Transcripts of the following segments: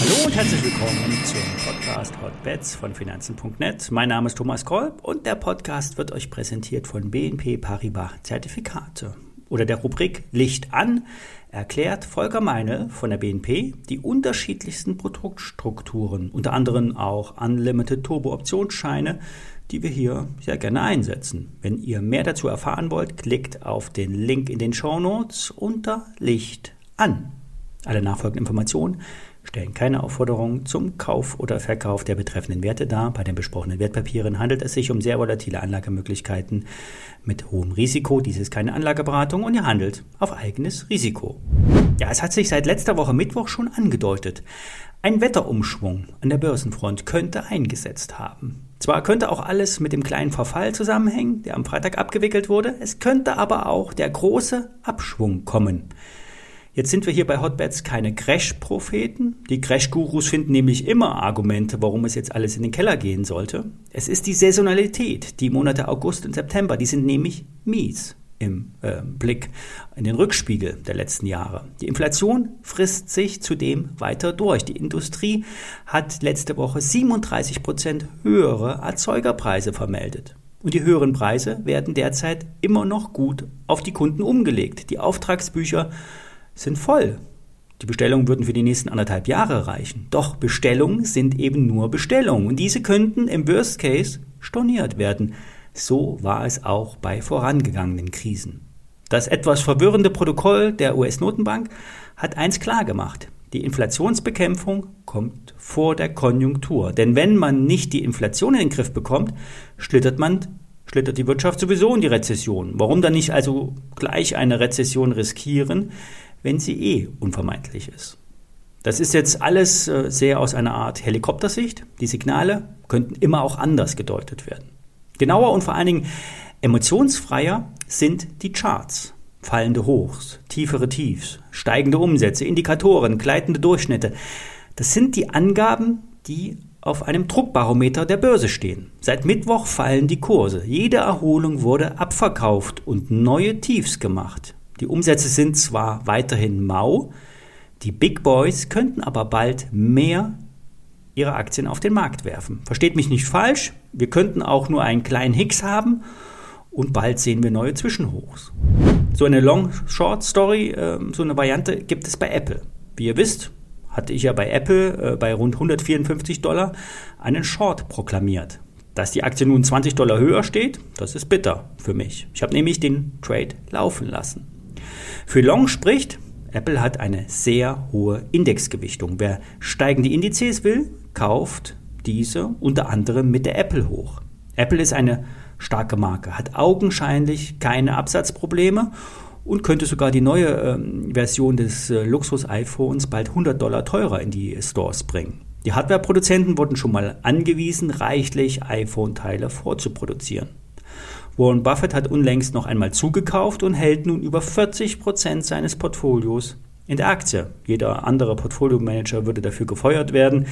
Hallo und herzlich willkommen zum Podcast Hotbets von Finanzen.net. Mein Name ist Thomas Kolb und der Podcast wird euch präsentiert von BNP Paribas Zertifikate. Oder der Rubrik Licht an erklärt Volker Meine von der BNP die unterschiedlichsten Produktstrukturen, unter anderem auch Unlimited Turbo Optionsscheine, die wir hier sehr gerne einsetzen. Wenn ihr mehr dazu erfahren wollt, klickt auf den Link in den Show Notes unter Licht an. Alle nachfolgenden Informationen stellen keine Aufforderung zum Kauf oder Verkauf der betreffenden Werte dar. Bei den besprochenen Wertpapieren handelt es sich um sehr volatile Anlagemöglichkeiten mit hohem Risiko. Dies ist keine Anlageberatung und ihr handelt auf eigenes Risiko. Ja, es hat sich seit letzter Woche Mittwoch schon angedeutet. Ein Wetterumschwung an der Börsenfront könnte eingesetzt haben. Zwar könnte auch alles mit dem kleinen Verfall zusammenhängen, der am Freitag abgewickelt wurde, es könnte aber auch der große Abschwung kommen. Jetzt sind wir hier bei Hotbets keine Crash-Propheten. Die Crash-Gurus finden nämlich immer Argumente, warum es jetzt alles in den Keller gehen sollte. Es ist die Saisonalität. Die Monate August und September, die sind nämlich mies im äh, Blick in den Rückspiegel der letzten Jahre. Die Inflation frisst sich zudem weiter durch. Die Industrie hat letzte Woche 37 Prozent höhere Erzeugerpreise vermeldet. Und die höheren Preise werden derzeit immer noch gut auf die Kunden umgelegt. Die Auftragsbücher sind voll. Die Bestellungen würden für die nächsten anderthalb Jahre reichen. Doch Bestellungen sind eben nur Bestellungen und diese könnten im Worst Case storniert werden. So war es auch bei vorangegangenen Krisen. Das etwas verwirrende Protokoll der US-Notenbank hat eins klar gemacht. Die Inflationsbekämpfung kommt vor der Konjunktur. Denn wenn man nicht die Inflation in den Griff bekommt, schlittert man schlittert die Wirtschaft sowieso in die Rezession. Warum dann nicht also gleich eine Rezession riskieren, wenn sie eh unvermeidlich ist. Das ist jetzt alles äh, sehr aus einer Art Helikoptersicht. Die Signale könnten immer auch anders gedeutet werden. Genauer und vor allen Dingen emotionsfreier sind die Charts. Fallende Hochs, tiefere Tiefs, steigende Umsätze, Indikatoren, gleitende Durchschnitte. Das sind die Angaben, die auf einem Druckbarometer der Börse stehen. Seit Mittwoch fallen die Kurse. Jede Erholung wurde abverkauft und neue Tiefs gemacht. Die Umsätze sind zwar weiterhin mau, die Big Boys könnten aber bald mehr ihre Aktien auf den Markt werfen. Versteht mich nicht falsch, wir könnten auch nur einen kleinen Hicks haben und bald sehen wir neue Zwischenhochs. So eine Long-Short-Story, äh, so eine Variante gibt es bei Apple. Wie ihr wisst, hatte ich ja bei Apple äh, bei rund 154 Dollar einen Short proklamiert. Dass die Aktie nun 20 Dollar höher steht, das ist bitter für mich. Ich habe nämlich den Trade laufen lassen. Für Long spricht, Apple hat eine sehr hohe Indexgewichtung. Wer steigende Indizes will, kauft diese unter anderem mit der Apple hoch. Apple ist eine starke Marke, hat augenscheinlich keine Absatzprobleme und könnte sogar die neue äh, Version des äh, Luxus-iPhones bald 100 Dollar teurer in die Stores bringen. Die Hardware-Produzenten wurden schon mal angewiesen, reichlich iPhone-Teile vorzuproduzieren. Warren Buffett hat unlängst noch einmal zugekauft und hält nun über 40 Prozent seines Portfolios in der Aktie. Jeder andere Portfolio-Manager würde dafür gefeuert werden.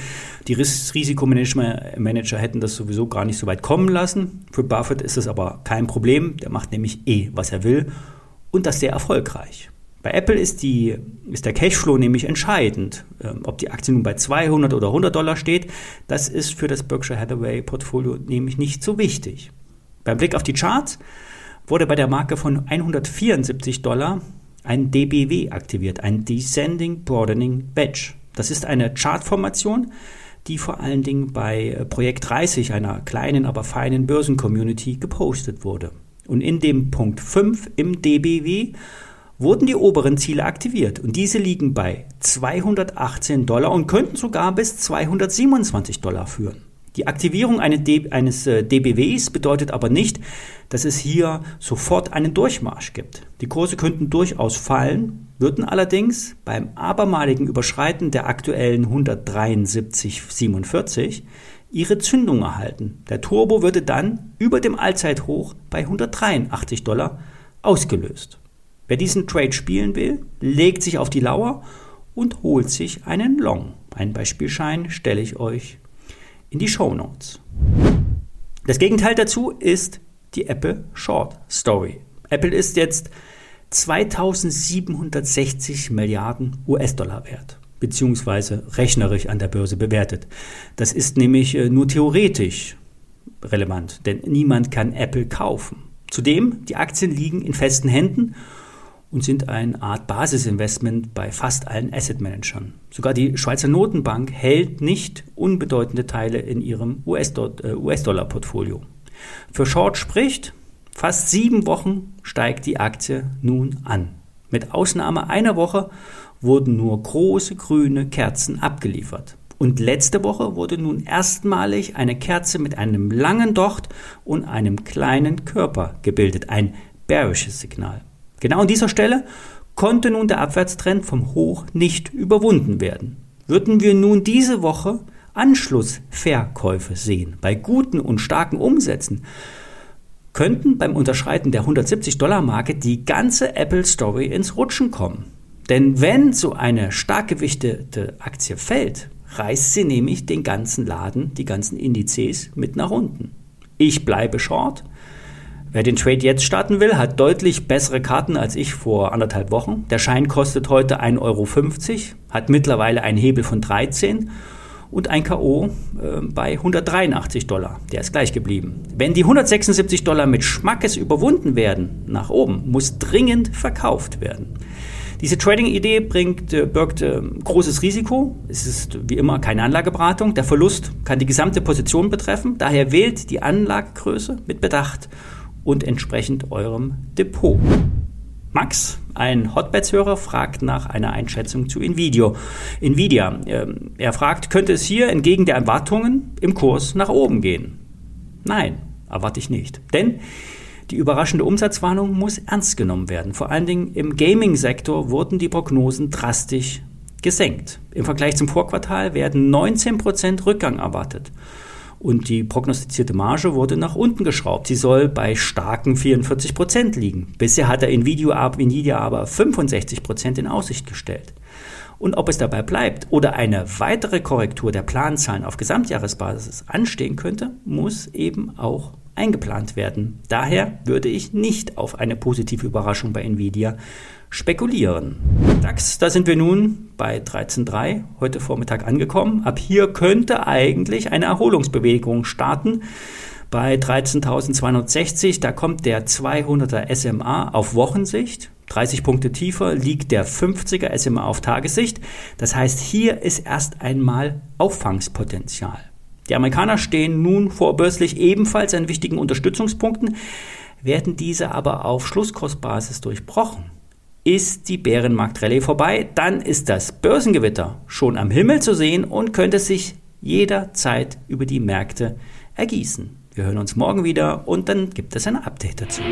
Die Risikomanager hätten das sowieso gar nicht so weit kommen lassen. Für Buffett ist es aber kein Problem. Der macht nämlich eh, was er will und das sehr erfolgreich. Bei Apple ist, die, ist der Cashflow nämlich entscheidend. Ähm, ob die Aktie nun bei 200 oder 100 Dollar steht, das ist für das Berkshire Hathaway Portfolio nämlich nicht so wichtig. Beim Blick auf die Charts wurde bei der Marke von 174 Dollar ein DBW aktiviert, ein Descending Broadening Wedge. Das ist eine Chartformation, die vor allen Dingen bei Projekt 30, einer kleinen, aber feinen Börsencommunity, gepostet wurde. Und in dem Punkt 5 im DBW wurden die oberen Ziele aktiviert und diese liegen bei 218 Dollar und könnten sogar bis 227 Dollar führen. Die Aktivierung eines DBWs äh, bedeutet aber nicht, dass es hier sofort einen Durchmarsch gibt. Die Kurse könnten durchaus fallen, würden allerdings beim abermaligen Überschreiten der aktuellen 173,47 ihre Zündung erhalten. Der Turbo würde dann über dem Allzeithoch bei 183 Dollar ausgelöst. Wer diesen Trade spielen will, legt sich auf die Lauer und holt sich einen Long. Ein Beispielschein stelle ich euch in die Show Notes. Das Gegenteil dazu ist die Apple Short Story. Apple ist jetzt 2760 Milliarden US-Dollar wert, beziehungsweise rechnerisch an der Börse bewertet. Das ist nämlich äh, nur theoretisch relevant, denn niemand kann Apple kaufen. Zudem, die Aktien liegen in festen Händen und sind eine Art Basisinvestment bei fast allen Asset-Managern. Sogar die Schweizer Notenbank hält nicht unbedeutende Teile in ihrem US-Dollar-Portfolio. Äh, Für Short spricht, fast sieben Wochen steigt die Aktie nun an. Mit Ausnahme einer Woche wurden nur große grüne Kerzen abgeliefert. Und letzte Woche wurde nun erstmalig eine Kerze mit einem langen Docht und einem kleinen Körper gebildet. Ein bearisches Signal. Genau an dieser Stelle konnte nun der Abwärtstrend vom Hoch nicht überwunden werden. Würden wir nun diese Woche Anschlussverkäufe sehen, bei guten und starken Umsätzen, könnten beim Unterschreiten der 170-Dollar-Marke die ganze Apple-Story ins Rutschen kommen. Denn wenn so eine stark gewichtete Aktie fällt, reißt sie nämlich den ganzen Laden, die ganzen Indizes mit nach unten. Ich bleibe short. Wer den Trade jetzt starten will, hat deutlich bessere Karten als ich vor anderthalb Wochen. Der Schein kostet heute 1,50 Euro, hat mittlerweile einen Hebel von 13 und ein K.O. Äh, bei 183 Dollar. Der ist gleich geblieben. Wenn die 176 Dollar mit Schmackes überwunden werden, nach oben, muss dringend verkauft werden. Diese Trading-Idee bringt, äh, birgt äh, großes Risiko. Es ist wie immer keine Anlageberatung. Der Verlust kann die gesamte Position betreffen. Daher wählt die Anlagegröße mit Bedacht und entsprechend eurem Depot. Max, ein Hotbeds-Hörer, fragt nach einer Einschätzung zu Nvidia. Nvidia. Ähm, er fragt, könnte es hier entgegen der Erwartungen im Kurs nach oben gehen? Nein, erwarte ich nicht. Denn die überraschende Umsatzwarnung muss ernst genommen werden. Vor allen Dingen im Gaming-Sektor wurden die Prognosen drastisch gesenkt. Im Vergleich zum Vorquartal werden 19% Rückgang erwartet. Und die prognostizierte Marge wurde nach unten geschraubt. Sie soll bei starken 44% liegen. Bisher hat der Nvidia aber 65% in Aussicht gestellt. Und ob es dabei bleibt oder eine weitere Korrektur der Planzahlen auf Gesamtjahresbasis anstehen könnte, muss eben auch eingeplant werden. Daher würde ich nicht auf eine positive Überraschung bei Nvidia spekulieren. DAX, da sind wir nun bei 13.3 heute Vormittag angekommen. Ab hier könnte eigentlich eine Erholungsbewegung starten. Bei 13.260, da kommt der 200er SMA auf Wochensicht. 30 Punkte tiefer liegt der 50er SMA auf Tagessicht. Das heißt, hier ist erst einmal Auffangspotenzial. Die Amerikaner stehen nun vorbörslich ebenfalls an wichtigen Unterstützungspunkten, werden diese aber auf Schlusskursbasis durchbrochen. Ist die Bärenmarktrallye vorbei, dann ist das Börsengewitter schon am Himmel zu sehen und könnte sich jederzeit über die Märkte ergießen. Wir hören uns morgen wieder und dann gibt es ein Update dazu.